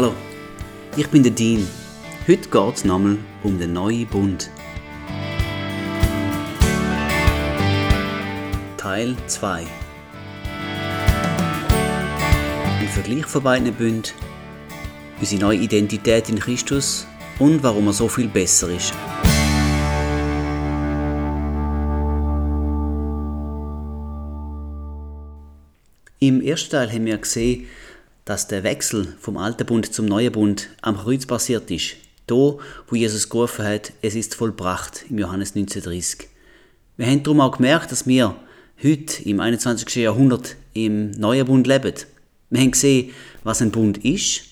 Hallo, ich bin der Dean. Heute geht es nochmal um den neuen Bund. Teil 2 Ein Vergleich von beiden Bünden, unsere neue Identität in Christus und warum er so viel besser ist. Im ersten Teil haben wir gesehen, dass der Wechsel vom alten Bund zum neuen Bund am Kreuz passiert ist. Da, wo Jesus gerufen hat, es ist vollbracht, im Johannes 1930. Wir haben darum auch gemerkt, dass wir heute im 21. Jahrhundert im neuen Bund leben. Wir haben gesehen, was ein Bund ist,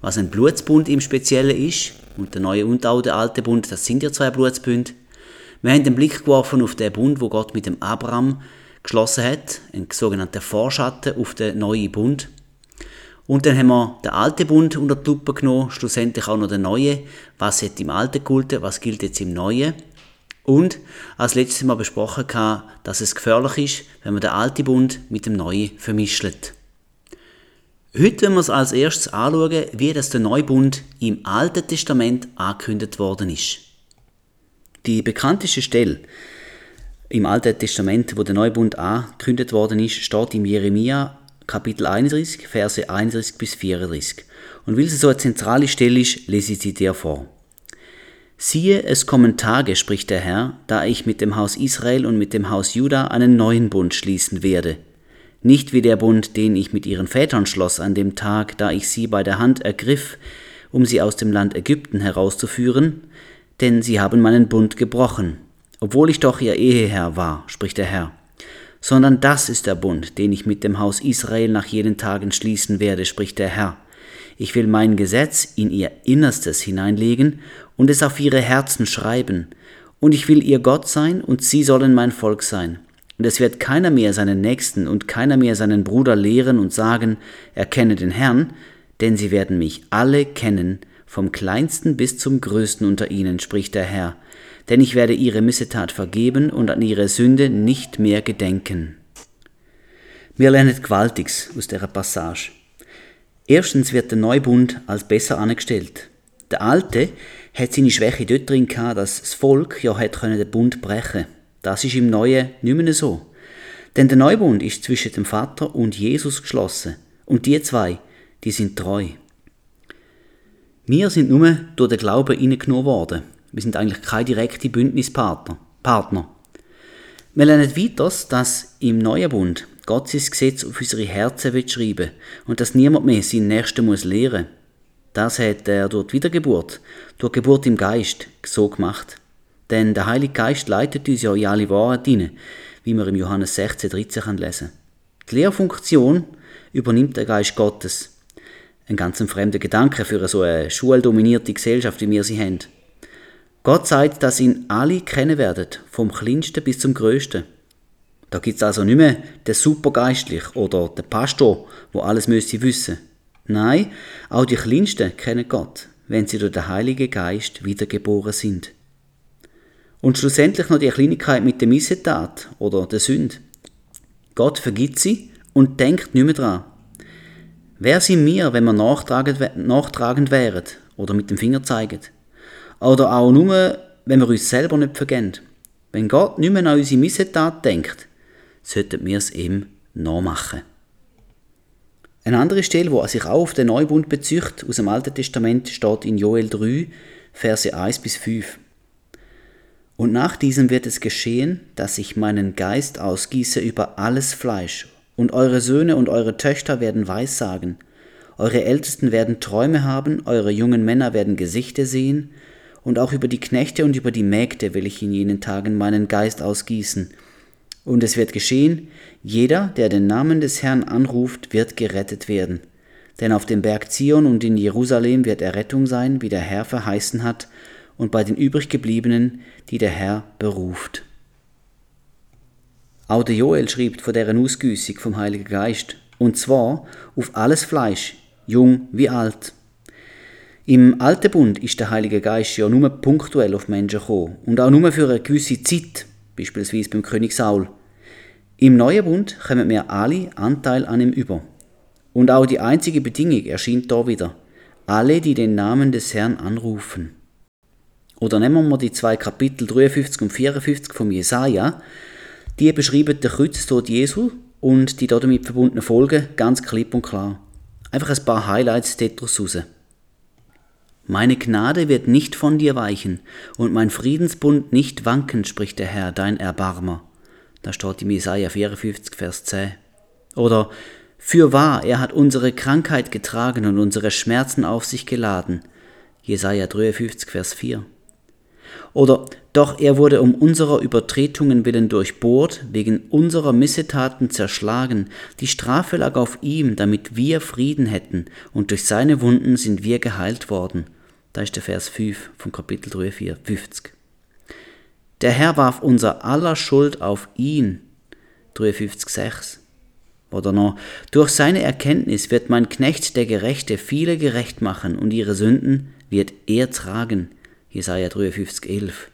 was ein Blutsbund im Speziellen ist. Und der neue und auch der alte Bund, das sind ja zwei Blutsbünde. Wir haben den Blick geworfen auf den Bund, wo Gott mit dem Abraham geschlossen hat, ein sogenannter Vorschatten auf den neuen Bund. Und dann haben wir den alten Bund unter die Lupe genommen, schlussendlich auch noch den neuen. Was hat im alten Kulte, was gilt jetzt im neuen? Und als letztes Mal besprochen, dass es gefährlich ist, wenn man den alten Bund mit dem neuen vermischt. Heute wollen wir uns als erstes anschauen, wie das der Neubund im Alten Testament angekündigt worden ist. Die bekannteste Stelle im Alten Testament, wo der Neubund angekündigt worden ist, steht im Jeremia Kapitel 31, Verse 31 bis 34. Und weil sie so eine zentrale Stelle ist, lese ich sie dir vor. Siehe, es kommen Tage, spricht der Herr, da ich mit dem Haus Israel und mit dem Haus Juda einen neuen Bund schließen werde. Nicht wie der Bund, den ich mit ihren Vätern schloss an dem Tag, da ich sie bei der Hand ergriff, um sie aus dem Land Ägypten herauszuführen, denn sie haben meinen Bund gebrochen, obwohl ich doch ihr Eheherr war, spricht der Herr sondern das ist der Bund, den ich mit dem Haus Israel nach jenen Tagen schließen werde, spricht der Herr. Ich will mein Gesetz in ihr Innerstes hineinlegen und es auf ihre Herzen schreiben, und ich will ihr Gott sein, und sie sollen mein Volk sein. Und es wird keiner mehr seinen Nächsten und keiner mehr seinen Bruder lehren und sagen, erkenne den Herrn, denn sie werden mich alle kennen, vom kleinsten bis zum größten unter ihnen, spricht der Herr, denn ich werde ihre Missetat vergeben und an ihre Sünde nicht mehr gedenken. Wir lernen Gewaltiges aus dieser Passage. Erstens wird der Neubund als besser angestellt. Der Alte hat seine Schwäche dort drin gehabt, dass das Volk ja hat den Bund brechen Das ist im Neuen nicht mehr so. Denn der Neubund ist zwischen dem Vater und Jesus geschlossen. Und die zwei, die sind treu. Wir sind nur durch den Glauben hineingenommen worden. Wir sind eigentlich keine direkte Bündnispartner. Partner. Wir lernen weiter, dass im Neuen Bund Gott sein Gesetz auf unsere Herzen will schreiben und dass niemand mehr seinen Nächsten muss lehren. Das hat er durch Wiedergeburt, durch Geburt im Geist so gemacht. Denn der Heilige Geist leitet uns ja in alle Wahrheit hinein, wie wir im Johannes 16, 13 lesen Die Lehrfunktion übernimmt der Geist Gottes. Ein ganz fremder Gedanke für so eine schuldominierte Gesellschaft, wie wir sie haben. Gott sagt, dass ihn alle kennen werden, vom kleinsten bis zum größten. Da gibt es also nicht mehr den Supergeistlich oder den Pastor, wo alles müsste wissen. Nein, auch die Kleinsten kennen Gott, wenn sie durch den Heiligen Geist wiedergeboren sind. Und schlussendlich noch die Kleinigkeit mit der Missetat oder der Sünde. Gott vergibt sie und denkt nicht mehr dran. Wer sind wir, wenn wir nachtragend, nachtragend wären oder mit dem Finger zeigen? Oder auch nur, wenn wir uns selber nicht vergeben. Wenn Gott nicht mehr an unsere Missetat denkt, sollten wir es ihm nachmachen. Eine andere Stelle, wo sich auch auf den Neubund bezieht, aus dem Alten Testament, steht in Joel 3, Verse 1 bis 5. Und nach diesem wird es geschehen, dass ich meinen Geist ausgieße über alles Fleisch, und eure Söhne und eure Töchter werden Weissagen, eure Ältesten werden Träume haben, eure jungen Männer werden Gesichter sehen, und auch über die Knechte und über die Mägde will ich in jenen Tagen meinen Geist ausgießen. Und es wird geschehen, jeder, der den Namen des Herrn anruft, wird gerettet werden. Denn auf dem Berg Zion und in Jerusalem wird Errettung sein, wie der Herr verheißen hat, und bei den übriggebliebenen, die der Herr beruft. Auch der Joel schrieb von deren Ausgüssig vom Heiligen Geist, und zwar auf alles Fleisch, jung wie alt. Im Alten Bund ist der Heilige Geist ja nur punktuell auf Menschen gekommen und auch nur für eine gewisse Zeit, beispielsweise beim König Saul. Im Neuen Bund kommen wir alle Anteil an ihm über. Und auch die einzige Bedingung erscheint da wieder. alle, die den Namen des Herrn anrufen. Oder nehmen wir die zwei Kapitel 53 und 54 vom Jesaja. Die beschreiben den Kreuztod Jesu und die damit verbundenen Folgen ganz klipp und klar. Einfach ein paar Highlights daraus raus. Meine Gnade wird nicht von dir weichen und mein Friedensbund nicht wanken, spricht der Herr, dein Erbarmer. Da steht im Jesaja 54, Vers 10. Oder, für wahr, er hat unsere Krankheit getragen und unsere Schmerzen auf sich geladen. Jesaja 53, Vers 4. Oder, doch er wurde um unserer Übertretungen willen durchbohrt, wegen unserer Missetaten zerschlagen, die Strafe lag auf ihm, damit wir Frieden hätten, und durch seine Wunden sind wir geheilt worden. Da ist der Vers 5 vom Kapitel 3, 4, 50. Der Herr warf unser aller Schuld auf ihn. 53, 6. Oder noch, durch seine Erkenntnis wird mein Knecht der Gerechte viele gerecht machen und ihre Sünden wird er tragen. Jesaja 53, 11.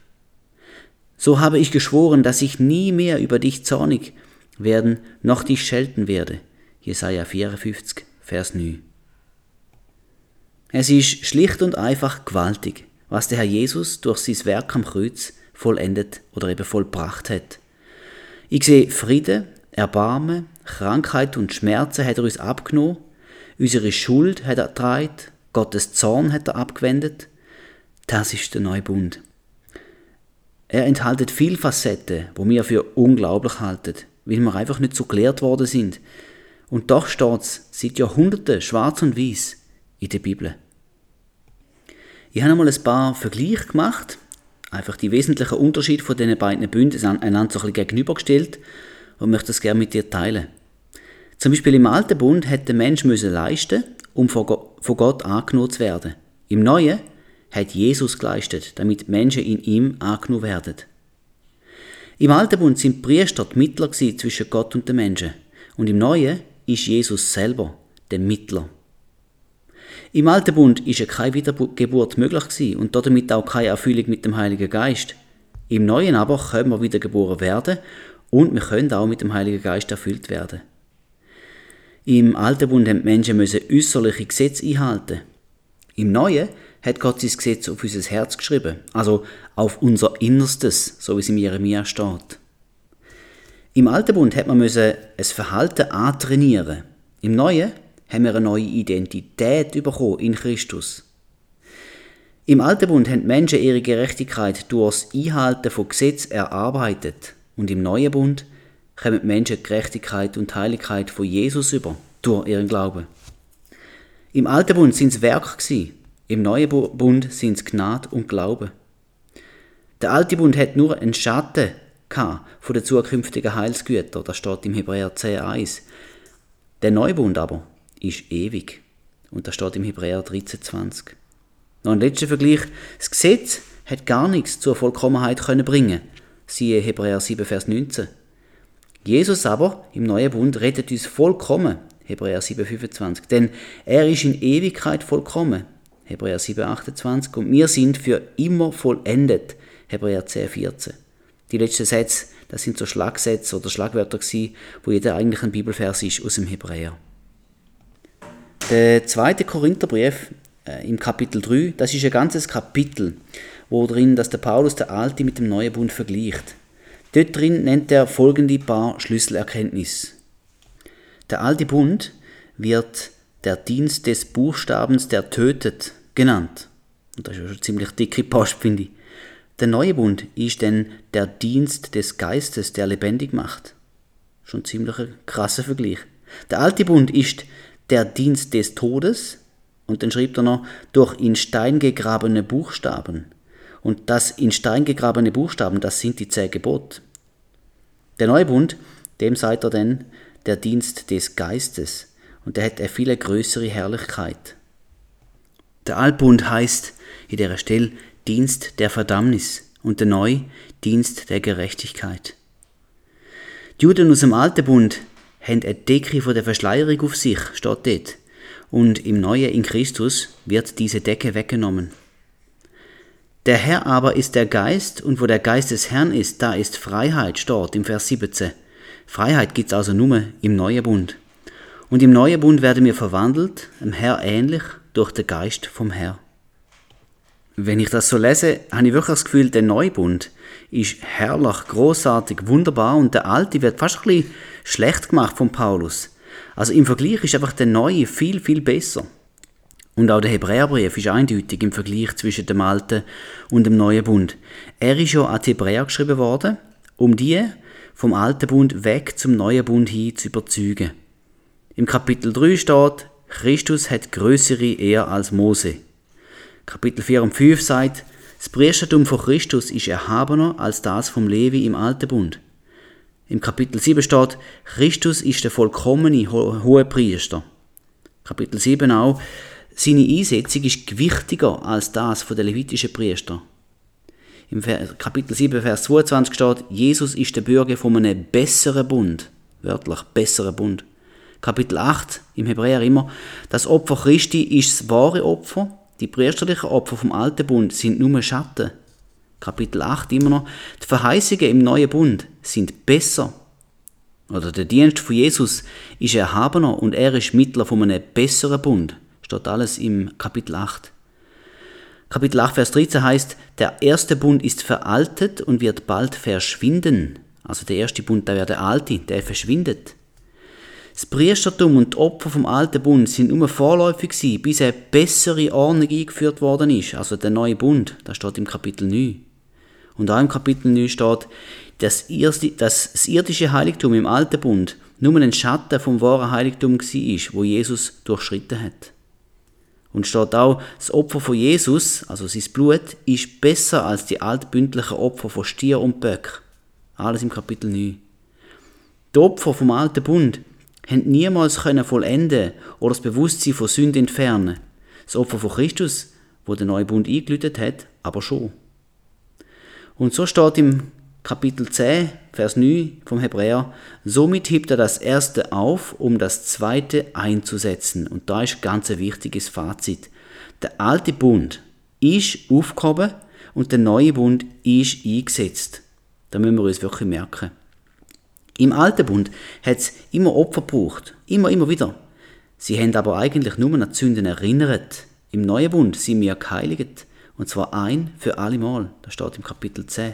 So habe ich geschworen, dass ich nie mehr über dich zornig werden, noch dich schelten werde. Jesaja 54, Vers 9. Es ist schlicht und einfach gewaltig, was der Herr Jesus durch sein Werk am Kreuz vollendet oder eben vollbracht hat. Ich sehe Friede, Erbarmen, Krankheit und Schmerzen hat er uns abgenommen, unsere Schuld hat er getragen, Gottes Zorn hat er abgewendet. Das ist der neue Bund. Er enthält viel Facetten, wo wir für unglaublich halten, weil wir einfach nicht so gelehrt worden sind. Und doch steht es seit Jahrhunderten schwarz und weiß in der Bibel. Ich habe einmal ein paar Vergleiche gemacht, einfach die wesentlichen Unterschiede von diesen beiden Bünden einander so ein bisschen gegenübergestellt und möchte das gerne mit dir teilen. Zum Beispiel im Alten Bund hätte der Mensch müssen leisten, um von Gott angenommen zu werden. Im Neuen hat Jesus geleistet, damit Menschen in ihm angenommen werden. Im Alten Bund sind Priester die Mittler zwischen Gott und den Menschen. Und im Neuen ist Jesus selber der Mittler. Im Alten Bund ist keine Wiedergeburt möglich und damit auch keine Erfüllung mit dem Heiligen Geist. Im Neuen aber können wir wiedergeboren werden und wir können auch mit dem Heiligen Geist erfüllt werden. Im Alten Bund haben die Menschen äußerliche Gesetze einhalten. Im Neuen hat Gott sein Gesetz auf unser Herz geschrieben, also auf unser Innerstes, so wie es in Jeremia steht. Im Alten Bund hat man müssen ein Verhalten antrainieren. Im Neuen haben wir eine neue Identität bekommen in Christus. Im Alten Bund haben Menschen ihre Gerechtigkeit durch das Einhalten von Gesetz erarbeitet und im Neuen Bund kommen Menschen die Gerechtigkeit und Heiligkeit von Jesus über durch ihren Glauben. Im Alten Bund sind es Werk im Neuen Bund sind es Gnade und Glaube. Der alte Bund hat nur einen Schatten von den zukünftigen Heilsgütern, das steht im Hebräer 10,1. Der neue Bund aber ist ewig. Und das steht im Hebräer 13,20. Noch ein letzter Vergleich. Das Gesetz hat gar nichts zur Vollkommenheit können bringen. Siehe Hebräer 7, Vers 19. Jesus aber im neuen Bund rettet uns vollkommen. Hebräer 7, 25. Denn er ist in Ewigkeit vollkommen. Hebräer 7, 28. Und wir sind für immer vollendet. Hebräer 10, 14. Die letzten Sätze, das sind so Schlagsätze oder Schlagwörter gewesen, wo jeder eigentlich ein Bibelvers ist aus dem Hebräer. Der zweite Korintherbrief äh, im Kapitel 3, das ist ein ganzes Kapitel, wo drin, dass der Paulus der Alte mit dem Neuen Bund vergleicht. Dort drin nennt er folgende paar Schlüsselerkenntnisse. Der alte Bund wird der Dienst des Buchstabens, der tötet, genannt. Und das ist ja schon ziemlich dicke Post, finde ich. Der neue Bund ist denn der Dienst des Geistes, der lebendig macht. Schon ziemlich ein krasser Vergleich. Der alte Bund ist der Dienst des Todes, und dann schreibt er noch, durch in Stein gegrabene Buchstaben. Und das in Stein gegrabene Buchstaben, das sind die zehn Gebote. Der Neubund, dem seid er denn der Dienst des Geistes, und der hat eine viel größere Herrlichkeit. Der Altbund heißt in der Stelle Dienst der Verdammnis und der Neu Dienst der Gerechtigkeit. Die Juden aus dem Alten Bund haben eine Decke von der Verschleierung auf sich, steht dort. Und im Neuen in Christus wird diese Decke weggenommen. Der Herr aber ist der Geist, und wo der Geist des Herrn ist, da ist Freiheit, steht im Vers 17. Freiheit gibt's also nur im Neuen Bund. Und im Neuen Bund werden wir verwandelt, dem Herr ähnlich, durch den Geist vom Herrn. Wenn ich das so lese, habe ich wirklich das Gefühl, der Neubund ist herrlich, großartig, wunderbar und der alte wird fast ein bisschen schlecht gemacht von Paulus. Also im Vergleich ist einfach der neue viel, viel besser. Und auch der Hebräerbrief ist eindeutig im Vergleich zwischen dem alten und dem neuen Bund. Er ist ja an die Hebräer geschrieben worden, um die vom alten Bund weg zum neuen Bund hin zu überzeugen. Im Kapitel 3 steht, Christus hat größere Ehre als Mose. Kapitel 4 und 5 sagt, das Priestertum von Christus ist erhabener als das vom Levi im alten Bund. Im Kapitel 7 steht, Christus ist der vollkommene hohe Priester. Kapitel 7 auch, seine Einsetzung ist gewichtiger als das von der levitischen Priester. Im Kapitel 7, Vers 22 steht, Jesus ist der Bürger von einem besseren Bund. Wörtlich, besseren Bund. Kapitel 8 im Hebräer immer, das Opfer Christi ist das wahre Opfer, die priesterlichen Opfer vom alten Bund sind nur Schatten. Kapitel 8 immer noch, die Verheißungen im neuen Bund sind besser. Oder der Dienst von Jesus ist erhabener und er ist Mittler von einem besseren Bund. Steht alles im Kapitel 8. Kapitel 8, Vers 13 heißt, der erste Bund ist veraltet und wird bald verschwinden. Also der erste Bund, der wäre der alte, der verschwindet. Das Priestertum und die Opfer vom alten Bund sind nur vorläufig gewesen, bis eine bessere Ordnung eingeführt worden ist, also der neue Bund. Das steht im Kapitel 9. Und auch im Kapitel 9 steht, dass das irdische Heiligtum im alten Bund nur ein Schatten vom wahren Heiligtum war, wo Jesus durchschritten hat. Und steht auch, das Opfer von Jesus, also sein Blut, ist besser als die altbündlichen Opfer von Stier und Böck. Alles im Kapitel 9. Die Opfer vom alten Bund haben niemals können vollenden oder das Bewusstsein von Sünde entfernen. Das Opfer von Christus, wo der neue Bund eingelütet hat, aber schon. Und so steht im Kapitel 10, Vers 9 vom Hebräer, somit hebt er das erste auf, um das zweite einzusetzen. Und da ist ganz ein wichtiges Fazit. Der alte Bund ist aufgehoben und der neue Bund ist eingesetzt. Da müssen wir uns wirklich merken. Im alten Bund hat es immer Opfer gebraucht. Immer, immer wieder. Sie haben aber eigentlich nur an Sünden erinnert. Im neuen Bund sind wir geheiligt. Und zwar ein für alle Mal. Das steht im Kapitel 10.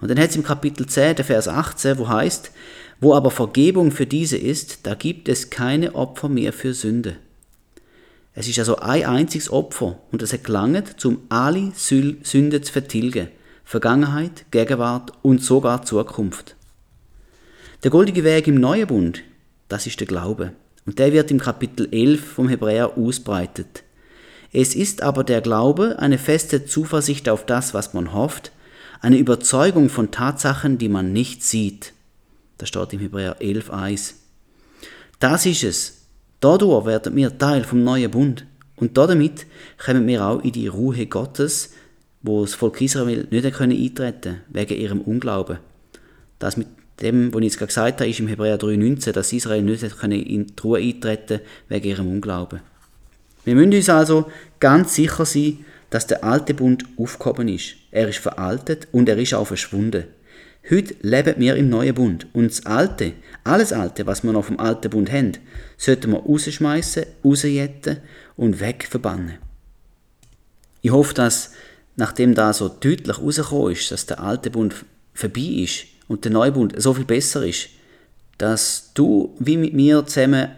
Und dann hat es im Kapitel 10, der Vers 18, wo heißt, wo aber Vergebung für diese ist, da gibt es keine Opfer mehr für Sünde. Es ist also ein einziges Opfer und es hat gelangt, um alle Sünde zu vertilgen. Vergangenheit, Gegenwart und sogar Zukunft. Der goldige Weg im neuen Bund, das ist der Glaube. Und der wird im Kapitel 11 vom Hebräer ausbreitet. Es ist aber der Glaube eine feste Zuversicht auf das, was man hofft, eine Überzeugung von Tatsachen, die man nicht sieht. Das steht im Hebräer 11.1. Das ist es. Dadurch werden wir Teil vom neuen Bund. Und damit kommen wir auch in die Ruhe Gottes, wo das Volk Israel nicht eintreten können, wegen ihrem Unglauben. Das mit dem, was ich jetzt gerade gesagt habe, ist im Hebräer 3,19, dass Israel nicht in die Ruhe eintreten wegen ihrem Unglauben. Wir müssen uns also ganz sicher sein, dass der alte Bund aufgehoben ist. Er ist veraltet und er ist auch verschwunden. Heute leben wir im neuen Bund und das Alte, alles Alte, was wir noch vom alten Bund haben, sollten wir rausschmeißen, rausjetten und wegverbannen. Ich hoffe, dass, nachdem da so deutlich rausgekommen ist, dass der alte Bund vorbei ist, und der Neubund so viel besser ist, dass du wie mit mir zusammen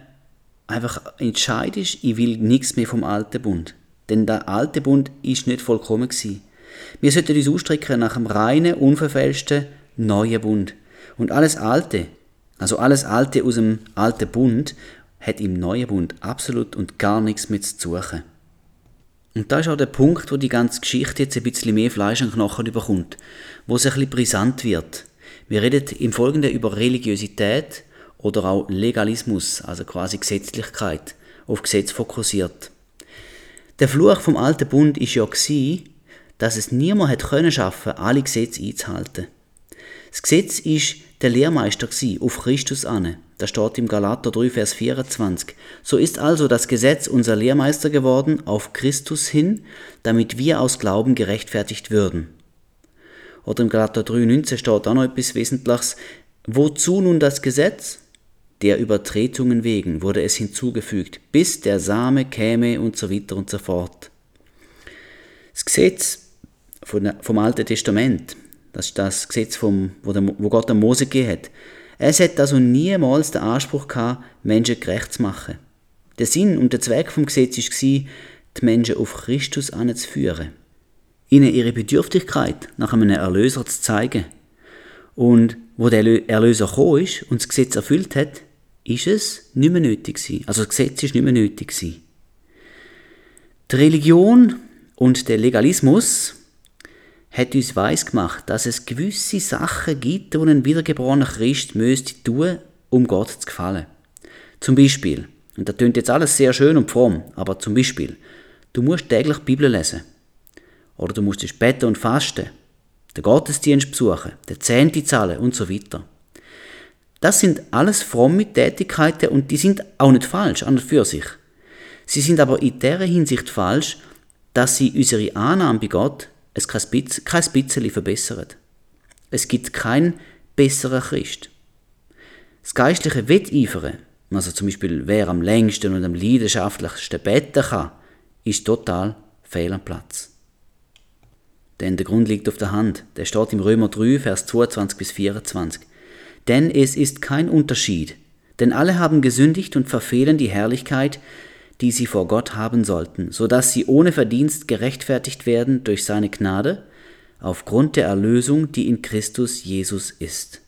einfach entscheidest, ich will nichts mehr vom alten Bund. Denn der alte Bund ist nicht vollkommen gewesen. Wir sollten uns ausstrecken nach einem reinen, unverfälschten neuen Bund. Und alles Alte, also alles Alte aus dem alten Bund, hat im neuen Bund absolut und gar nichts mehr zu suchen. Und da ist auch der Punkt, wo die ganze Geschichte jetzt ein bisschen mehr Fleisch und Knochen überkommt, wo es ein bisschen brisant wird. Wir reden im Folgenden über Religiosität oder auch Legalismus, also quasi Gesetzlichkeit, auf Gesetz fokussiert. Der Fluch vom alten Bund ist ja gewesen, dass es niemand hat können schaffen, alle Gesetze einzuhalten. Das Gesetz ist der Lehrmeister gewesen, auf Christus an. Das steht im Galater 3, Vers 24. So ist also das Gesetz unser Lehrmeister geworden auf Christus hin, damit wir aus Glauben gerechtfertigt würden. Oder im Galater 3,19 steht auch noch etwas Wesentliches. Wozu nun das Gesetz? der Übertretungen wegen wurde es hinzugefügt, bis der Same käme und so weiter und so fort. Das Gesetz vom Alten Testament, das ist das Gesetz, vom, wo, Gott an Mose gegeben hat, es hat also niemals den Anspruch gehabt, Menschen gerecht zu machen. Der Sinn und der Zweck vom Gesetz war, die Menschen auf Christus anzuführen. Ihnen ihre Bedürftigkeit nach einem Erlöser zu zeigen. Und wo der Erlöser gekommen ist und das Gesetz erfüllt hat, ist es nicht mehr nötig gewesen. Also das Gesetz ist nicht mehr nötig gewesen. Die Religion und der Legalismus hat uns weiß gemacht, dass es gewisse Sachen gibt, die ein wiedergeborener Christ müsste tun, um Gott zu gefallen. Zum Beispiel, und das klingt jetzt alles sehr schön und fromm, aber zum Beispiel, du musst täglich die Bibel lesen. Oder du musst beten und fasten, den Gottesdienst besuchen, den Zehnte zahlen und so weiter. Das sind alles fromme Tätigkeiten und die sind auch nicht falsch an und für sich. Sie sind aber in der Hinsicht falsch, dass sie unsere Annahme bei Gott es kein bisschen verbessern. Es gibt keinen besseren Christ. Das geistliche Wetteifern, also zum Beispiel wer am längsten und am leidenschaftlichsten beten kann, ist total fehl am Platz. Denn der Grund liegt auf der Hand. Der steht im Römer 3, Vers 22 bis 24. Denn es ist kein Unterschied, denn alle haben gesündigt und verfehlen die Herrlichkeit, die sie vor Gott haben sollten, so dass sie ohne Verdienst gerechtfertigt werden durch seine Gnade, aufgrund der Erlösung, die in Christus Jesus ist.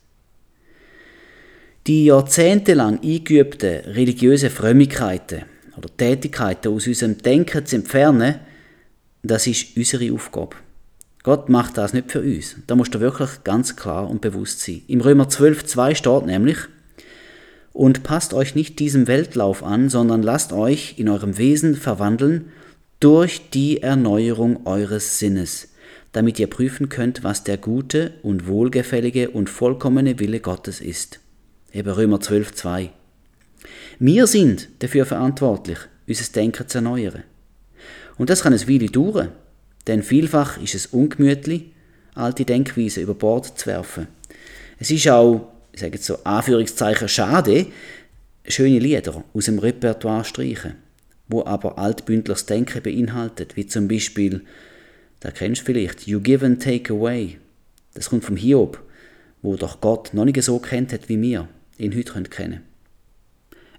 Die jahrzehntelang eingeübte religiöse Frömmigkeiten oder Tätigkeiten aus unserem Denken zu entfernen, das ist unsere Aufgabe. Gott macht das nicht für uns. Da musst du wirklich ganz klar und bewusst sein. Im Römer 12, 2 steht nämlich, und passt euch nicht diesem Weltlauf an, sondern lasst euch in eurem Wesen verwandeln durch die Erneuerung eures Sinnes, damit ihr prüfen könnt, was der gute und wohlgefällige und vollkommene Wille Gottes ist. Eben Römer 12, 2. Wir sind dafür verantwortlich, unser Denken zu erneuern. Und das kann es Weile dauern, denn vielfach ist es ungemütlich, alte Denkweisen über Bord zu werfen. Es ist auch ich sage jetzt so Anführungszeichen, schade, schöne Lieder aus dem Repertoire streichen, wo aber altbündliches Denken beinhaltet, wie zum Beispiel, da kennst du vielleicht, You Give and Take Away. Das kommt vom Hiob, wo doch Gott noch nicht so kennt hat, wie wir ihn heute kennen.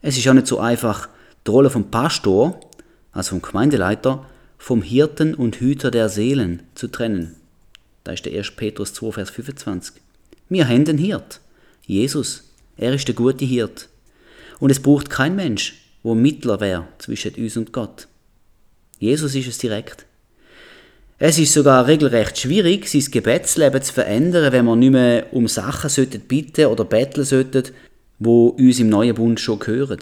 Es ist auch nicht so einfach, die Rolle vom Pastor, also vom Gemeindeleiter, vom Hirten und Hüter der Seelen zu trennen. Da ist der 1. Petrus 2, Vers 25. Wir haben den Hirt. Jesus, er ist der gute Hirt. Und es braucht kein Mensch, wo Mittler wäre zwischen uns und Gott. Jesus ist es direkt. Es ist sogar regelrecht schwierig, sein Gebetsleben zu verändern, wenn man nicht mehr um Sachen bitten oder betteln sollten, wo uns im neuen Bund schon gehören.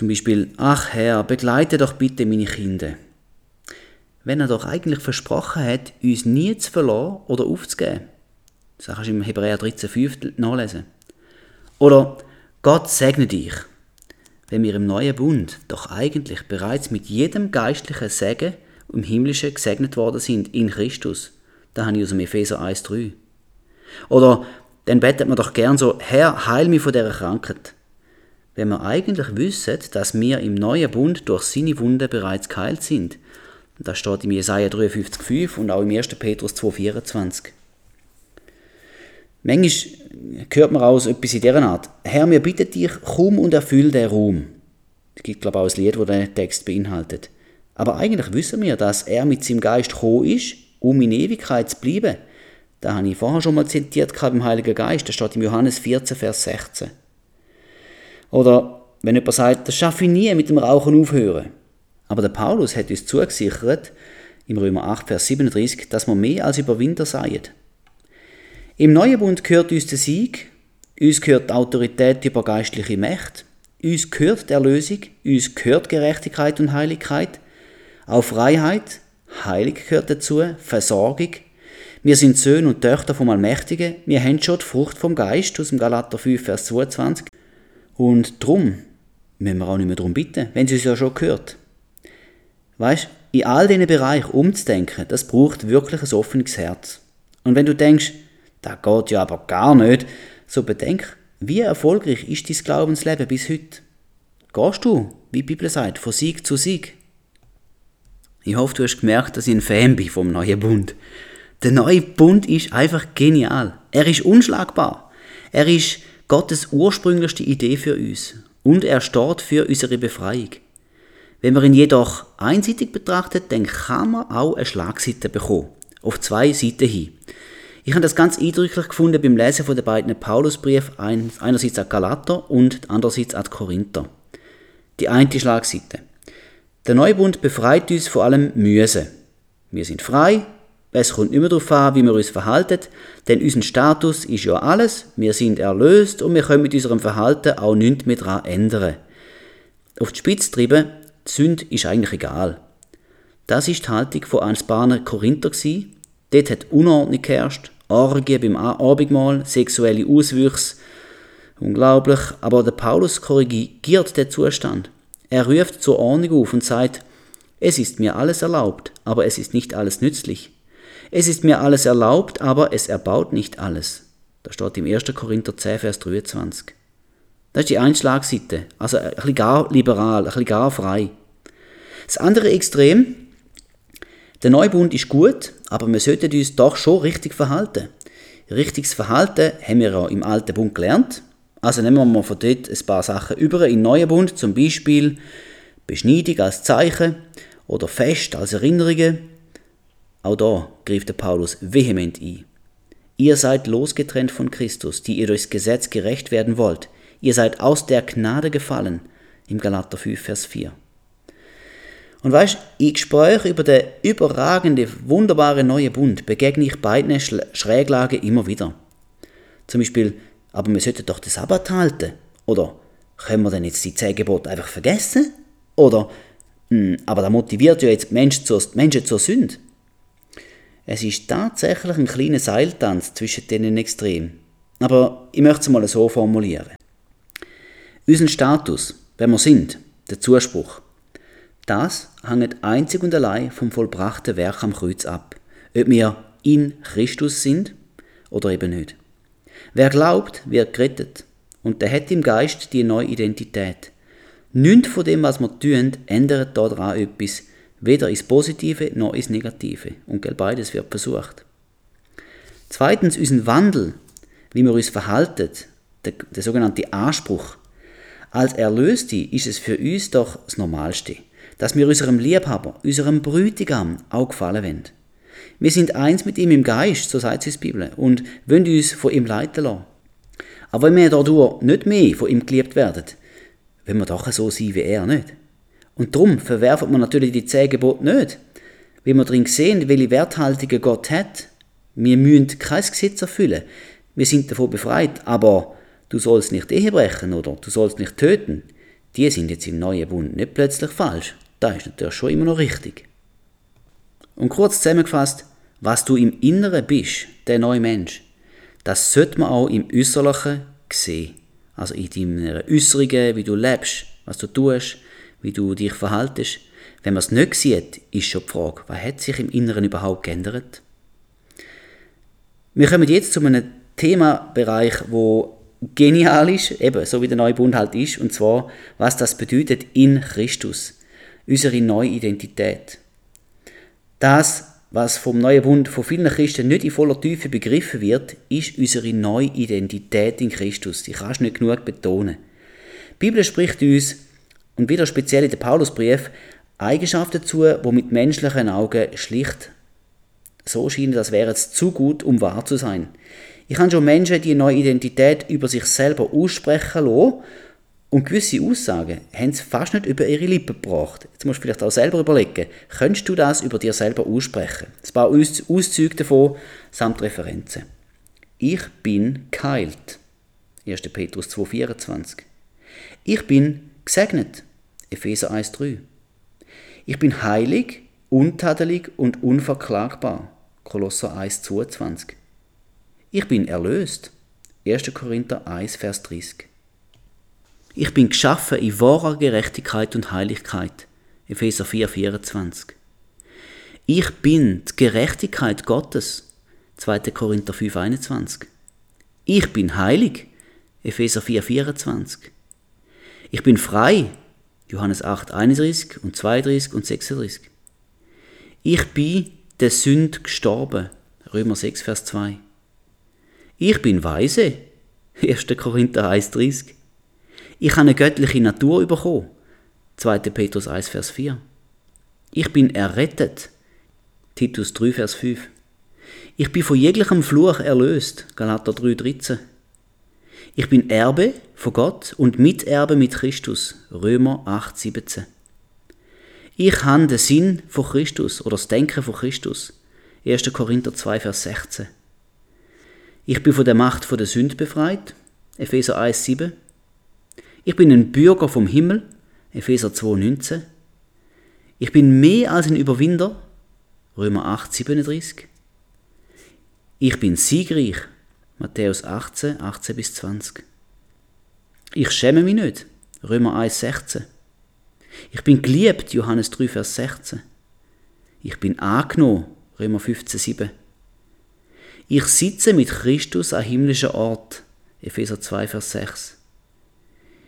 Zum Beispiel, ach Herr, begleite doch bitte meine Kinder. Wenn er doch eigentlich versprochen hat, uns nie zu verlassen oder aufzugeben. Das kannst du im Hebräer 13,5 nachlesen. Oder Gott segne dich, wenn wir im neuen Bund doch eigentlich bereits mit jedem geistlichen Segen im Himmlischen gesegnet worden sind in Christus. Da habe ich aus dem Epheser 1,3. Oder dann betet man doch gern so, Herr, heil mich von dieser Krankheit. Wenn wir eigentlich wissen, dass wir im neuen Bund durch seine Wunde bereits geheilt sind. Das steht im Jesaja 53,5 und auch im 1. Petrus 2,24. Manchmal hört man aus etwas in dieser Art. Herr, wir bitten dich, komm und erfüll den Raum. Es gibt, glaube ich, auch ein Lied, das den Text beinhaltet. Aber eigentlich wissen wir, dass er mit seinem Geist gekommen ist, um in Ewigkeit zu bleiben. Da habe ich vorher schon mal zitiert beim Heiligen Geist. Das steht im Johannes 14, Vers 16. Oder wenn jemand sagt, das schaffe ich nie mit dem Rauchen aufhören. Aber der Paulus hat uns zugesichert, im Römer 8, Vers 37, dass wir mehr als Überwinder seien. Im Neuen Bund gehört uns der Sieg, uns gehört die Autorität über geistliche Mächte, uns gehört die Erlösung, uns gehört Gerechtigkeit und Heiligkeit, auch Freiheit, Heilig gehört dazu, Versorgung. Wir sind Söhne und Töchter vom Allmächtigen, wir haben schon die Frucht vom Geist aus dem Galater 5, Vers 22. Und drum müssen wir auch nicht mehr darum bitten, wenn sie es ja schon gehört. Weißt, in all diesen Bereichen umzudenken, das braucht wirklich ein offenes Herz. Und wenn du denkst, das geht ja aber gar nicht. So bedenk, Wie erfolgreich ist dein Glaubensleben bis heute? Gehst du, wie die Bibel sagt, von Sieg zu Sieg? Ich hoffe, du hast gemerkt, dass ich ein Fan bin vom neuen Bund. Der neue Bund ist einfach genial. Er ist unschlagbar. Er ist Gottes ursprünglichste Idee für uns. Und er steht für unsere Befreiung. Wenn man ihn jedoch einseitig betrachtet, dann kann man auch eine Schlagseite bekommen. Auf zwei Seiten hin. Ich habe das ganz eindrücklich gefunden beim Lesen von den beiden Paulusbriefen, einerseits an Galater und andererseits an Korinther. Die eine Schlagseite. Der Neubund befreit uns vor allem Müse. Wir sind frei, es kommt nicht mehr darauf an, wie wir uns verhalten, denn unser Status ist ja alles, wir sind erlöst und wir können mit unserem Verhalten auch nichts mehr daran ändern. Auf die Spitze treiben, die Sünde ist eigentlich egal. Das ist die Haltung von Anspaner Korinther. Dort hat Unordnung geherrscht, Orgien beim Abendmahl, sexuelle Auswüchse. Unglaublich, aber der Paulus korrigiert den Zustand. Er ruft zur Ordnung auf und sagt, es ist mir alles erlaubt, aber es ist nicht alles nützlich. Es ist mir alles erlaubt, aber es erbaut nicht alles. Das steht im 1. Korinther 10, Vers 23. Das ist die Einschlagseite. Also ein bisschen gar liberal, ein bisschen gar frei. Das andere Extrem, der Neubund ist gut, aber wir sollten uns doch schon richtig verhalten. Richtiges Verhalten haben wir ja im alten Bund gelernt. Also nehmen wir mal von dort ein paar Sachen über in neuen Bund, zum Beispiel Beschneidung als Zeichen oder Fest als Erinnerungen. Auch da griff der Paulus vehement ein. Ihr seid losgetrennt von Christus, die ihr durchs Gesetz gerecht werden wollt. Ihr seid aus der Gnade gefallen. Im Galater 5, Vers 4. Und weißt, in Gesprächen über den überragende, wunderbare neue Bund begegne ich beiden Schräglagen immer wieder. Zum Beispiel, aber wir sollten doch den Sabbat halten. Oder können wir denn jetzt die zehn Gebote einfach vergessen? Oder, hm, aber da motiviert ja jetzt Menschen zur, Menschen zur Sünde. Es ist tatsächlich ein kleiner Seiltanz zwischen diesen Extremen. Aber ich möchte es mal so formulieren. Unseren Status, wer wir sind, der Zuspruch, das hängt einzig und allein vom vollbrachten Werk am Kreuz ab, ob wir in Christus sind oder eben nicht. Wer glaubt, wird gerettet und der hat im Geist die neue Identität. Nichts von dem, was wir tun, ändert daran etwas, weder ins Positive noch ins Negative. Und beides wird versucht. Zweitens, unseren Wandel, wie wir uns verhalten, der, der sogenannte Anspruch. Als Erlöste ist es für uns doch das Normalste dass wir unserem Liebhaber, unserem Brütigam auch gefallen wollen. Wir sind eins mit ihm im Geist, so sagt es die Bibel, und wollen uns von ihm leiten lassen. Aber wenn wir dadurch nicht mehr von ihm geliebt werden, wollen wir doch so sein wie er nicht. Und darum verwerfen wir natürlich die zehn Gebote nicht, weil wir darin sehen, welche Werthaltungen Gott hat. Wir müssen kein Gesetz erfüllen. Wir sind davon befreit, aber du sollst nicht Ehe brechen oder du sollst nicht töten. Die sind jetzt im neuen Bund nicht plötzlich falsch. Das ist natürlich schon immer noch richtig. Und kurz zusammengefasst, was du im Inneren bist, der neue Mensch, das sollte man auch im Äußerlichen sehen. Also in deinen Äußerungen, wie du lebst, was du tust, wie du dich verhaltest. Wenn man es nicht sieht, ist schon die Frage, was hat sich im Inneren überhaupt geändert? Wir kommen jetzt zu einem Themabereich, wo genial ist, eben so wie der neue Bund halt ist, und zwar, was das bedeutet in Christus unsere neue Identität. Das, was vom neuen Bund von vielen Christen nicht in voller Tiefe begriffen wird, ist unsere neue Identität in Christus. Die kannst du nicht genug betonen. Die Bibel spricht uns, und wieder speziell in der Paulusbrief, Eigenschaften zu, die mit menschlichen Augen schlicht so scheinen, als wäre es zu gut, um wahr zu sein. Ich habe schon Menschen die neue Identität über sich selber aussprechen lassen und gewisse Aussagen haben sie fast nicht über ihre Lippen gebracht. Jetzt musst du vielleicht auch selber überlegen, könntest du das über dir selber aussprechen? Ein paar Auszüge davon samt Referenzen. Ich bin geheilt. 1. Petrus 2,24. Ich bin gesegnet. Epheser 1,3. Ich bin heilig, untadelig und unverklagbar. Kolosser 1,22. Ich bin erlöst. 1. Korinther 1, Vers 30. Ich bin geschaffen in wahrer Gerechtigkeit und Heiligkeit. Epheser 4, 24. Ich bin die Gerechtigkeit Gottes. 2. Korinther 5, 21. Ich bin heilig. Epheser 4, 24. Ich bin frei, Johannes 8, 31 und 32 und 36. Ich bin der Sünd gestorben, Römer 6, Vers 2. Ich bin weise, 1. Korinther 1, 30. Ich habe eine göttliche Natur bekommen, 2. Petrus 1, Vers 4. Ich bin errettet, Titus 3, Vers 5. Ich bin von jeglichem Fluch erlöst, Galater 3, 13. Ich bin Erbe von Gott und Miterbe mit Christus. Römer 8, 17. Ich habe den Sinn von Christus oder das Denken von Christus. 1. Korinther 2, Vers 16. Ich bin von der Macht von der Sünde befreit. Epheser 1, 7. Ich bin ein Bürger vom Himmel. Epheser 2, 19. Ich bin mehr als ein Überwinder. Römer 8, 37. Ich bin siegreich. Matthäus 18, 18 bis 20. Ich schäme mich nicht. Römer 1, 16. Ich bin geliebt. Johannes 3, Vers 16. Ich bin angenommen. Römer 15, 7. Ich sitze mit Christus an himmlischer Ort. Epheser 2, Vers 6.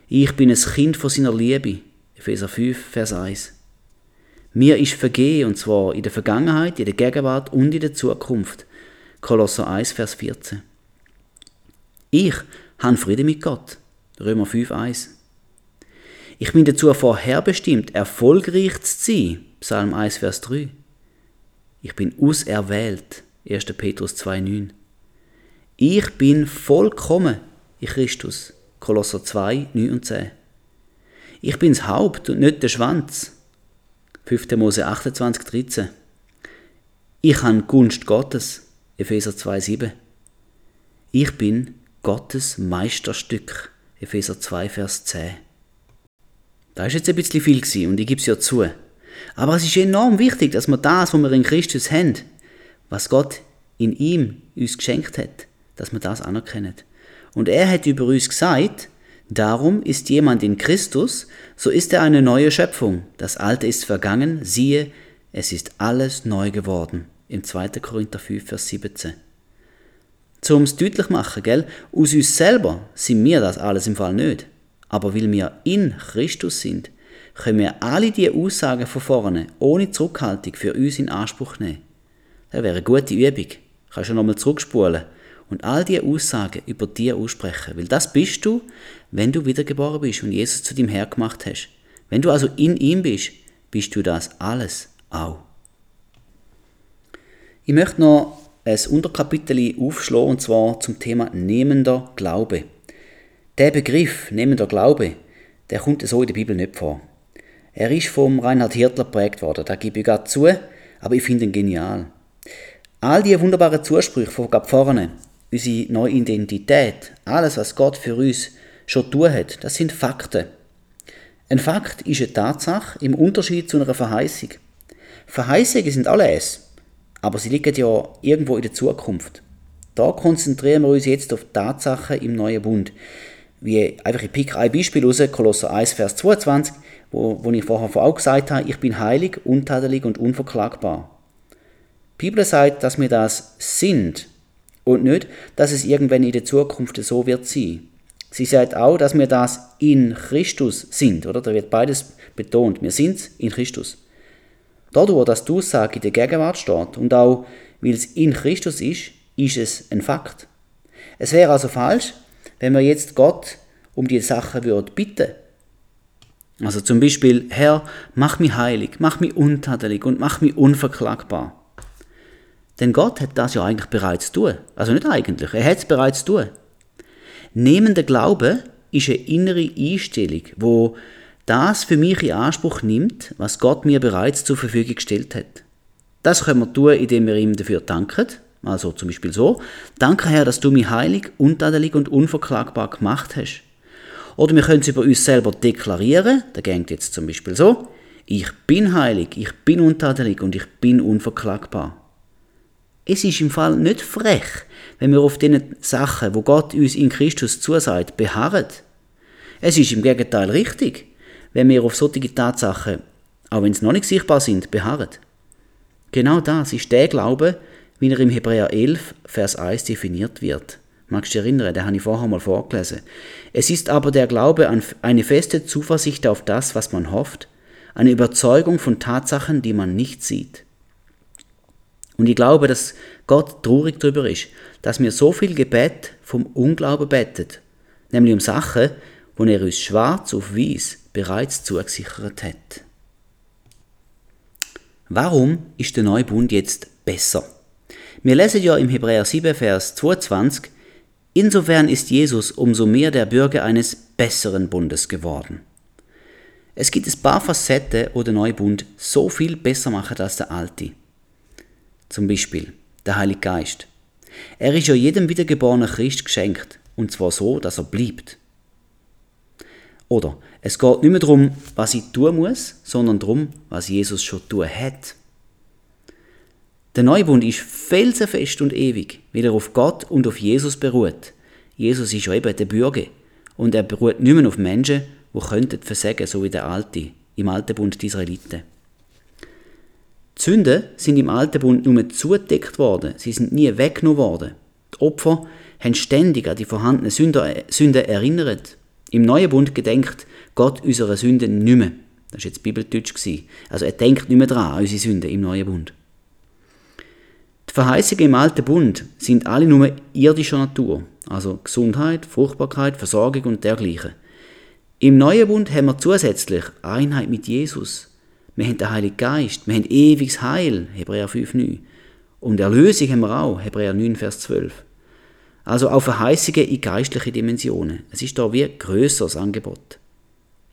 Ich bin ein Kind von seiner Liebe. Epheser 5, Vers 1. Mir ist vergehen, und zwar in der Vergangenheit, in der Gegenwart und in der Zukunft. Kolosser 1, Vers 14. Ich habe Frieden mit Gott. Römer 5, 1. Ich bin dazu vorherbestimmt, erfolgreich zu sein. Psalm 1, Vers 3. Ich bin auserwählt. 1. Petrus 2, 9. Ich bin vollkommen in Christus. Kolosser 2, 9 und 10. Ich bin das Haupt und nicht der Schwanz. 5. Mose 28, 13. Ich habe Gunst Gottes. Epheser 2, 7. Ich bin Gottes Meisterstück. Epheser 2, Vers 10. Da ist jetzt ein bisschen viel gewesen, und ich gebe es ja zu. Aber es ist enorm wichtig, dass wir das, was wir in Christus haben, was Gott in ihm uns geschenkt hat, dass wir das anerkennen. Und er hat über uns gesagt, darum ist jemand in Christus, so ist er eine neue Schöpfung. Das Alte ist vergangen, siehe, es ist alles neu geworden. Im 2. Korinther 5, Vers 17 zum es deutlich machen, gell? Aus uns selber sind wir das alles im Fall nicht. Aber weil wir in Christus sind, können wir alle die Aussagen von vorne ohne Zurückhaltung für uns in Anspruch nehmen. Das wäre eine gute Übung. Kannst du nochmal zurückspulen und all die Aussagen über dir aussprechen. Weil das bist du, wenn du wiedergeboren bist und Jesus zu deinem Herr gemacht hast. Wenn du also in ihm bist, bist du das alles auch. Ich möchte noch ein Unterkapitel aufschlagen, und zwar zum Thema nehmender Glaube. Der Begriff nehmender Glaube, der kommt so in der Bibel nicht vor. Er ist vom Reinhard Hirtler geprägt worden, da gebe ich gerade zu, aber ich finde ihn genial. All die wunderbaren Zusprüche von gerade vorne, unsere neue Identität, alles, was Gott für uns schon tun hat, das sind Fakten. Ein Fakt ist eine Tatsache im Unterschied zu einer Verheißung. Verheißungen sind alle es aber sie liegen ja irgendwo in der Zukunft. Da konzentrieren wir uns jetzt auf Tatsachen im neuen Bund. Wie einfach ich pick ein Beispiel raus, Kolosser 1, Vers 22, wo, wo ich vorher auch gesagt habe, ich bin heilig, untadelig und unverklagbar. Die Bibel sagt, dass wir das sind und nicht, dass es irgendwann in der Zukunft so wird sein. Sie sagt auch, dass wir das in Christus sind, oder? Da wird beides betont. Wir sind in Christus. Dadurch, dass die Aussage in der Gegenwart steht und auch weil es in Christus ist, ist es ein Fakt. Es wäre also falsch, wenn wir jetzt Gott um die Sachen würden bitten. Also zum Beispiel, Herr, mach mich heilig, mach mich untadelig und mach mich unverklagbar. Denn Gott hat das ja eigentlich bereits tun. Also nicht eigentlich, er hat es bereits tun. Nehmender Glaube ist eine innere Einstellung, wo das für mich in Anspruch nimmt, was Gott mir bereits zur Verfügung gestellt hat. Das können wir tun, indem wir ihm dafür danken. Also zum Beispiel so, danke Herr, dass du mich heilig, untadelig und unverklagbar gemacht hast. Oder wir können es über uns selber deklarieren, da geht jetzt zum Beispiel so, ich bin heilig, ich bin untadelig und ich bin unverklagbar. Es ist im Fall nicht frech, wenn wir auf den Sachen, wo Gott uns in Christus zusagt, beharren. Es ist im Gegenteil richtig, wenn wir auf solche Tatsachen, auch wenn sie noch nicht sichtbar sind, beharren. Genau das ist der Glaube, wie er im Hebräer 11, Vers 1 definiert wird. Magst du dich erinnern? Den habe ich vorher mal vorgelesen. Es ist aber der Glaube an eine feste Zuversicht auf das, was man hofft, eine Überzeugung von Tatsachen, die man nicht sieht. Und ich glaube, dass Gott traurig darüber ist, dass mir so viel Gebet vom Unglauben bettet, nämlich um Sachen, wo er uns schwarz auf weiß bereits zugesichert hat. Warum ist der neue Bund jetzt besser? Wir lesen ja im Hebräer 7, Vers 22, Insofern ist Jesus umso mehr der Bürger eines besseren Bundes geworden. Es gibt ein paar Facetten, wo der neue Bund so viel besser macht als der alte. Zum Beispiel der Heilige Geist. Er ist ja jedem wiedergeborenen Christ geschenkt, und zwar so, dass er bleibt. Oder es geht nicht mehr darum, was ich tun muss, sondern darum, was Jesus schon tun hat. Der Neubund ist felsenfest und ewig, weil er auf Gott und auf Jesus beruht. Jesus ist ja eben der Bürger und er beruht nicht mehr auf Menschen, die könnten versagen, so wie der Alte, im Alten Bund die Israeliten. Die Sünden sind im Alten Bund nur zugedeckt worden, sie sind nie weggenommen worden. Die Opfer haben ständig an die vorhandenen Sünden erinnert. Im Neuen Bund gedenkt Gott unsere Sünden nicht mehr. Das war jetzt Bibeldeutsch. Also er denkt nicht mehr dran, an unsere Sünden im Neuen Bund. Die Verheißungen im Alten Bund sind alle nur irdischer Natur, also Gesundheit, Fruchtbarkeit, Versorgung und dergleichen. Im Neuen Bund haben wir zusätzlich Einheit mit Jesus. Wir haben den Heiligen Geist, wir haben ewiges Heil, Hebräer 5,9. Und Erlösung haben wir auch, Hebräer 9, Vers 12. Also auch Verheißungen in geistliche Dimensionen. Es ist da wie ein grösseres Angebot.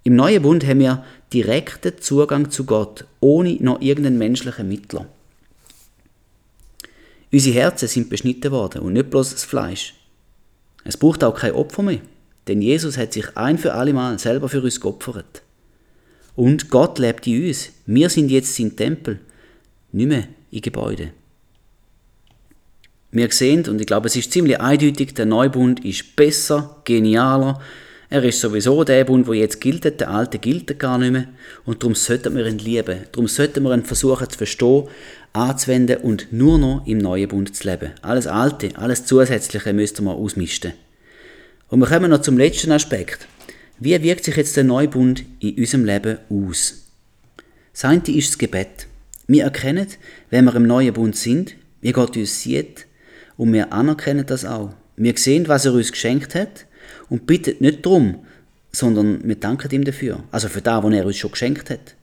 Im Neuen Bund haben wir direkten Zugang zu Gott, ohne noch irgendeinen menschlichen Mittler. Unsere Herzen sind beschnitten worden und nicht bloß das Fleisch. Es braucht auch kein Opfer mehr, denn Jesus hat sich ein für alle Mal selber für uns geopfert. Und Gott lebt in uns. Wir sind jetzt sein Tempel, nicht mehr in Gebäude. Wir sehen, und ich glaube, es ist ziemlich eindeutig, der Neubund ist besser, genialer. Er ist sowieso der Bund, wo jetzt gilt, der alte gilt gar nicht mehr. Und darum sollten wir ihn lieben. Darum sollten wir ihn versuchen zu verstehen, anzuwenden und nur noch im neuen Bund zu leben. Alles Alte, alles Zusätzliche müssten wir ausmisten. Und wir kommen noch zum letzten Aspekt. Wie wirkt sich jetzt der Neubund in unserem Leben aus? Das ist das Gebet. Wir erkennen, wenn wir im neuen Bund sind, wie Gott uns sieht, und wir anerkennen das auch. Wir sehen, was er uns geschenkt hat und bitten nicht darum, sondern wir danken ihm dafür. Also für das, was er uns schon geschenkt hat.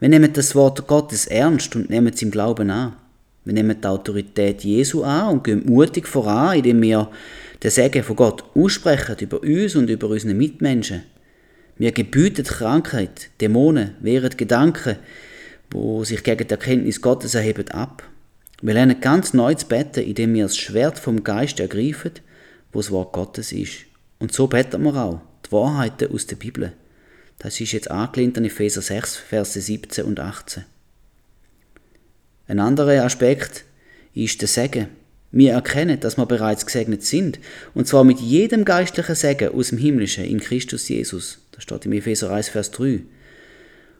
Wir nehmen das Wort Gottes ernst und nehmen es im Glauben an. Wir nehmen die Autorität Jesu an und gehen mutig voran, indem wir den Segen von Gott aussprechen über uns und über unsere Mitmenschen. Wir gebüten Krankheit, Dämonen, wehren Gedanken, wo sich gegen die Erkenntnis Gottes erheben, ab. Wir lernen ganz neu zu beten, indem wir das Schwert vom Geist ergreifen, wo das Wort Gottes ist. Und so beten wir auch die Wahrheiten aus der Bibel. Das ist jetzt angelehnt an Epheser 6, Verse 17 und 18. Ein anderer Aspekt ist der Segen. Wir erkennen, dass wir bereits gesegnet sind, und zwar mit jedem geistlichen Segen aus dem Himmlischen in Christus Jesus. Das steht im Epheser 1, Vers 3.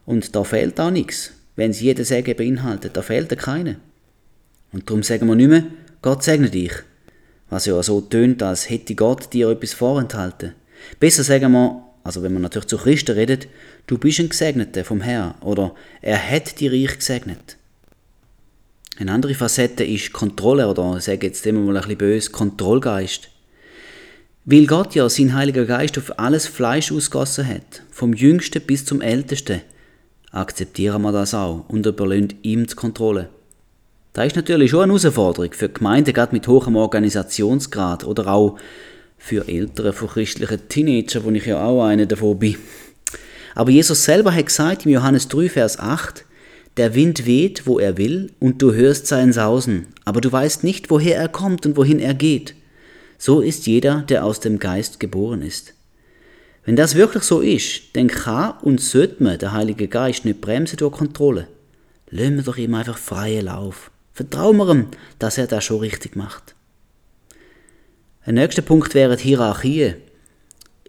Und da fehlt auch nichts. Wenn es jeden Segen beinhaltet, da fehlt er keine. Und darum sagen wir nicht mehr, Gott segne dich. Was ja so tönt, als hätte Gott dir etwas vorenthalten. Besser sagen wir, also wenn man natürlich zu Christen redet, du bist ein Gesegneter vom Herrn oder er hat dich reich gesegnet. Eine andere Facette ist Kontrolle oder ich sage jetzt immer mal ein bisschen böse, Kontrollgeist. Weil Gott ja sein Heiliger Geist auf alles Fleisch ausgossen hat, vom Jüngsten bis zum Ältesten, akzeptieren wir das auch und überlöhnt ihm die Kontrolle. Das ist natürlich schon eine Herausforderung für Gemeinden gerade mit hohem Organisationsgrad oder auch für Eltern von christlichen Teenagern, wo ich ja auch einer davon bin. Aber Jesus selber hat gesagt im Johannes 3, Vers 8, der Wind weht, wo er will, und du hörst sein Sausen, aber du weißt nicht, woher er kommt und wohin er geht. So ist jeder, der aus dem Geist geboren ist. Wenn das wirklich so ist, dann kann und sollte man den Heiligen Geist nicht bremsen durch Kontrolle. Lassen wir doch ihm einfach freien Lauf. Vertrauen wir ihm, dass er das schon richtig macht. Ein nächster Punkt wäre die Hierarchie.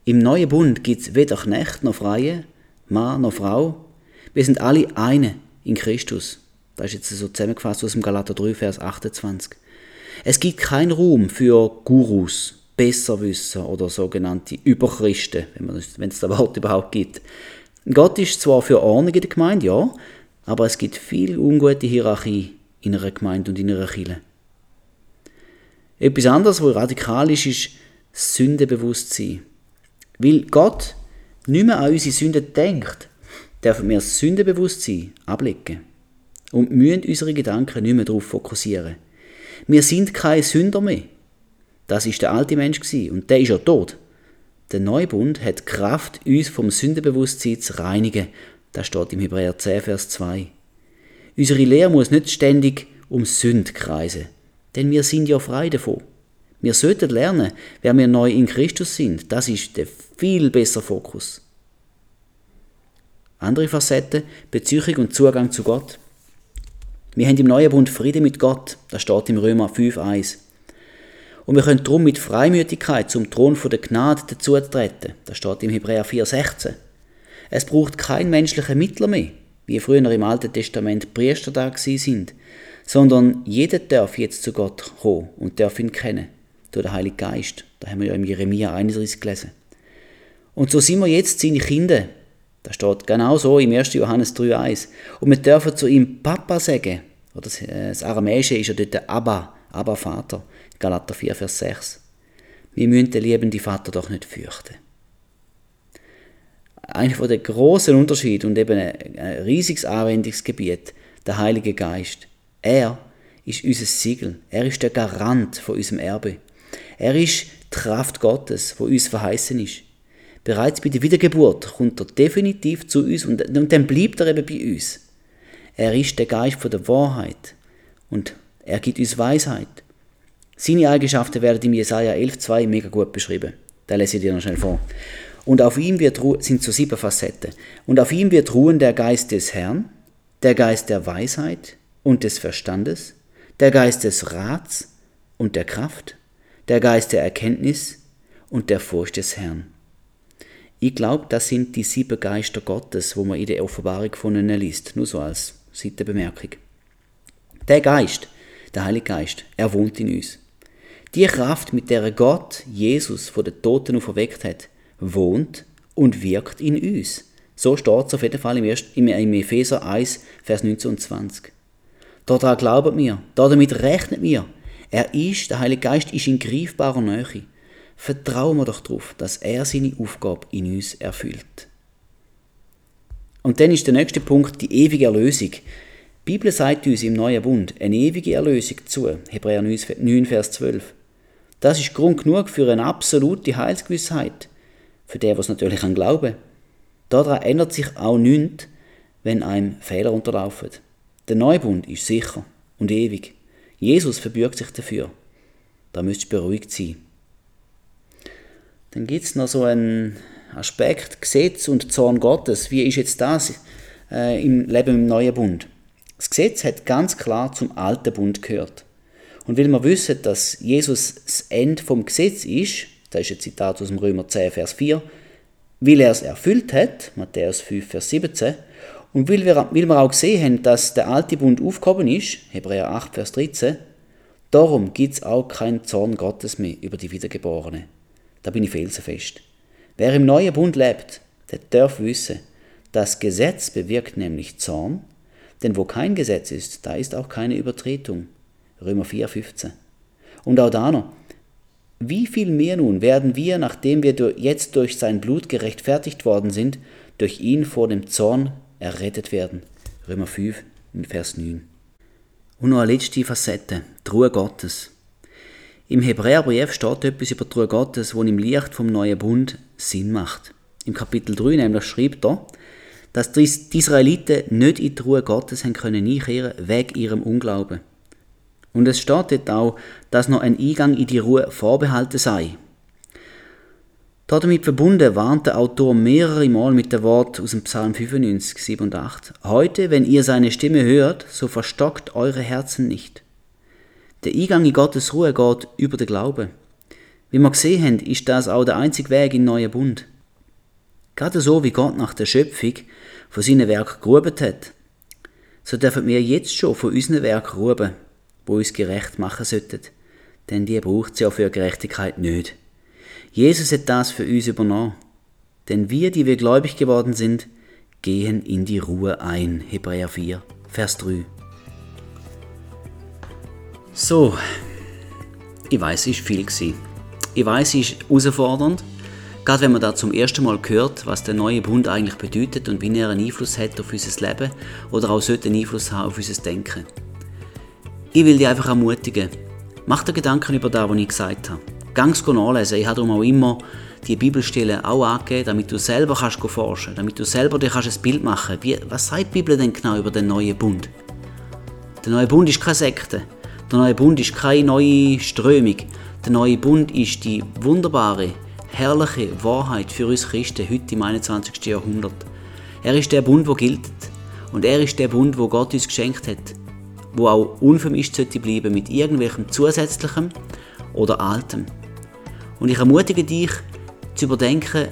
Im neuen Bund gibt es weder Knecht noch Freie, Mann noch Frau. Wir sind alle eine in Christus. Das ist jetzt so zusammengefasst aus dem Galater 3, Vers 28. Es gibt keinen Raum für Gurus, besser wissen oder sogenannte Überchristen, wenn es das Wort überhaupt gibt. Gott ist zwar für Ordnung in der Gemeinde, ja, aber es gibt viel ungute Hierarchie in einer Gemeinde und in einer Kirche. Etwas anderes, was radikal ist, ist Sündenbewusstsein. Weil Gott nicht mehr an unsere Sünden denkt, dürfen wir Sündenbewusstsein ablegen und müssen unsere Gedanken nicht mehr darauf fokussieren. Wir sind keine Sünder mehr. Das ist der alte Mensch und der ist ja tot. Der Neubund hat Kraft, uns vom Sündenbewusstsein zu reinigen. Das steht im Hebräer 10, Vers 2. Unsere Lehre muss nicht ständig um Sünd kreisen, denn wir sind ja frei davon. Wir sollten lernen, wer wir neu in Christus sind. Das ist der viel bessere Fokus. Andere Facetten, Beziehung und Zugang zu Gott. Wir haben im neuen Bund Frieden mit Gott. Das steht im Römer 5,1. Und wir können darum mit Freimütigkeit zum Thron der Gnade dazutreten. Das steht im Hebräer 4,16. Es braucht kein menschlicher Mittler mehr, wie früher im Alten Testament Priester da sind, sondern jeder darf jetzt zu Gott kommen und darf ihn kennen, durch den Heiligen Geist. Da haben wir ja im Jeremia 31 gelesen. Und so sind wir jetzt seine Kinder. Das steht genau so im 1. Johannes 3,1. Und wir dürfen zu ihm Papa sagen. Oder das, äh, Aramäische ist ja dort der Abba, Abba Vater. Galater 4, Vers 6. Wir müssen den liebenden Vater doch nicht fürchten. Einer der großen Unterschied und eben ein riesiges Anwendungsgebiet, der Heilige Geist. Er ist unser Siegel. Er ist der Garant von unserem Erbe. Er ist die Kraft Gottes, wo uns verheißen ist. Bereits bei der Wiedergeburt kommt er definitiv zu uns und, und dann bleibt er eben bei uns. Er ist der Geist von der Wahrheit und er gibt uns Weisheit. Seine Eigenschaften werden im Jesaja 11,2 mega gut beschrieben. Da lese ich dir noch schnell vor. Und auf ihm wird sind so sieben Facetten. Und auf ihm wird ruhen der Geist des Herrn, der Geist der Weisheit und des Verstandes, der Geist des Rats und der Kraft, der Geist der Erkenntnis und der Furcht des Herrn. Ich glaube, das sind die sieben Geister Gottes, wo man in der Offenbarung von ihnen liest. Nur so als Seitenbemerkung. Der Geist, der Heilige Geist, er wohnt in uns. Die Kraft, mit der Gott Jesus von den Toten auferweckt hat, wohnt und wirkt in uns. So steht es auf jeden Fall im, im Epheser 1, Vers 19 und 20. Daran glauben wir, damit rechnet wir. Er ist, der Heilige Geist ist in greifbarer Nähe. Vertrauen wir doch darauf, dass er seine Aufgabe in uns erfüllt. Und dann ist der nächste Punkt die ewige Erlösung. Die Bibel sagt uns im Neuen Bund eine ewige Erlösung zu. Hebräer 9, Vers 12. Das ist Grund genug für eine absolute Heilsgewissheit. Für den, was natürlich an Glauben. Daran ändert sich auch nichts, wenn einem Fehler unterlaufen. Der Neubund ist sicher und ewig. Jesus verbürgt sich dafür. Da müsst ihr beruhigt sein. Dann gibt es noch so einen Aspekt Gesetz und Zorn Gottes. Wie ist jetzt das äh, im Leben im Neuen Bund? Das Gesetz hat ganz klar zum alten Bund gehört. Und weil wir wissen, dass Jesus das Ende vom Gesetz ist, das ist ein Zitat aus dem Römer 10, Vers 4, weil er es erfüllt hat, Matthäus 5, Vers 17, und weil wir, weil wir auch gesehen haben, dass der alte Bund aufgehoben ist, Hebräer 8, Vers 13, darum gibt es auch keinen Zorn Gottes mehr über die Wiedergeborenen. Da bin ich felsenfest. Wer im neuen Bund lebt, der darf wissen, das Gesetz bewirkt nämlich Zorn, denn wo kein Gesetz ist, da ist auch keine Übertretung. Römer 4, 15. Und auch da noch, wie viel mehr nun werden wir, nachdem wir jetzt durch sein Blut gerechtfertigt worden sind, durch ihn vor dem Zorn errettet werden? Römer 5, Vers 9. Und noch eine letzte Facette, die Ruhe Gottes. Im Hebräerbrief steht etwas über die Ruhe Gottes, wo im Licht vom neuen Bund Sinn macht. Im Kapitel 3 nämlich schreibt er, dass die Israeliten nicht in die Ruhe Gottes haben können einkehren wegen ihrem Unglauben. Und es steht dort auch, dass noch ein Eingang in die Ruhe vorbehalten sei. Damit verbunden warnt der Autor mehrere Mal mit dem Wort aus dem Psalm 95, 7 und 8. Heute, wenn ihr seine Stimme hört, so verstockt eure Herzen nicht. Der Eingang in Gottes Ruhe geht über den Glauben. Wie wir gesehen haben, ist das auch der einzige Weg in den neuen Bund. Gerade so wie Gott nach der Schöpfung von seinem Werk geruht hat, so dürfen wir jetzt schon von unserem Werk ruhen wo uns gerecht machen sollten, denn die braucht es ja für Gerechtigkeit nicht. Jesus hat das für uns übernommen. Denn wir, die wir gläubig geworden sind, gehen in die Ruhe ein. Hebräer 4, Vers 3. So, ich weiß, es war viel. Ich weiß, es ist herausfordernd. Gerade wenn man da zum ersten Mal hört, was der neue Bund eigentlich bedeutet und wie er einen Einfluss hat auf unser Leben oder auch sollte einen Einfluss haben auf unser Denken. Ich will dich einfach ermutigen. Mach dir Gedanken über das, was ich gesagt habe. Ganz nachlesen. Ich habe darum auch immer die Bibelstellen auch angegeben, damit du selber kannst forschen damit du selber dir kannst ein Bild machen kannst. Was sagt die Bibel denn genau über den neuen Bund? Der neue Bund ist keine Sekte. Der neue Bund ist keine neue Strömung. Der neue Bund ist die wunderbare, herrliche Wahrheit für uns Christen heute im 21. Jahrhundert. Er ist der Bund, der gilt. Und er ist der Bund, wo Gott uns geschenkt hat. Wo auch unvermischt sollte bleiben mit irgendwelchem Zusätzlichem oder Altem. Und ich ermutige dich, zu überdenken,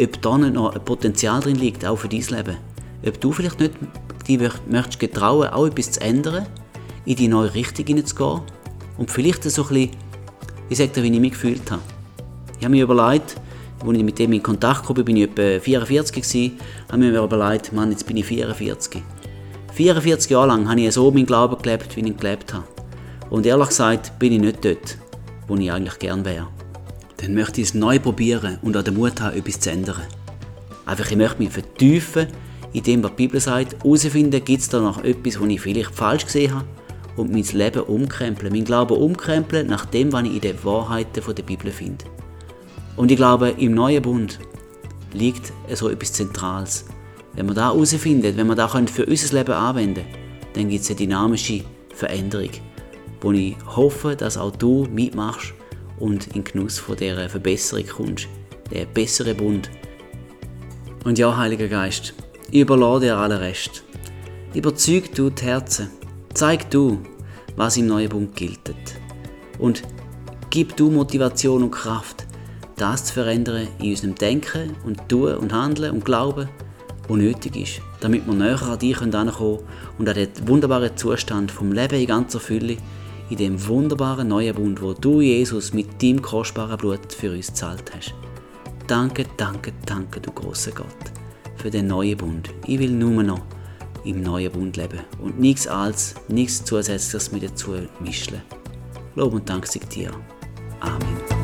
ob da nicht noch ein Potenzial drin liegt, auch für dein Leben. Ob du vielleicht nicht dich möchtest getrauen, auch etwas zu ändern, in die neue Richtung hineinzugehen und vielleicht so ein bisschen, ich sage dir, wie ich mich gefühlt habe. Ich habe mir überlegt, als ich mit dem in Kontakt kam, bin ich etwa 44 gewesen, habe mir überlegt, Mann, jetzt bin ich 44. 44 Jahre lang habe ich so meinen Glauben gelebt, wie ich ihn gelebt habe. Und ehrlich gesagt bin ich nicht dort, wo ich eigentlich gern wäre. Dann möchte ich es neu probieren und auch den Mut haben, etwas zu ändern. Einfach, ich möchte mich vertiefen in dem, was die Bibel sagt, herausfinden, gibt es da noch etwas, was ich vielleicht falsch gesehen habe und mein Leben umkrempeln, mein Glauben umkrempeln nach dem, was ich in den Wahrheiten der Bibel finde. Und ich glaube, im neuen Bund liegt so etwas Zentrales. Wenn wir da herausfinden, wenn wir da für unser Leben anwenden dann gibt es eine dynamische Veränderung, wo ich hoffe, dass auch du mitmachst und in Genuss von dieser Verbesserung kommst, der bessere Bund. Und ja, Heiliger Geist, ich überlade dir allen Rest. Überzeug du die Herzen, zeig du, was im neuen Bund gilt. Und gib du Motivation und Kraft, das zu verändern in unserem Denken und Tun und Handeln und Glauben, was nötig ist, damit wir näher an dich herankommen können und an den wunderbaren Zustand vom Leben in ganzer Fülle, in dem wunderbaren neuen Bund, wo du, Jesus, mit deinem kostbaren Blut für uns zahlt hast. Danke, danke, danke, du großer Gott, für den neuen Bund. Ich will nur noch im neuen Bund leben und nichts als, nichts Zusätzliches mit dazu mischen. Lob und Dank sei dir. Amen.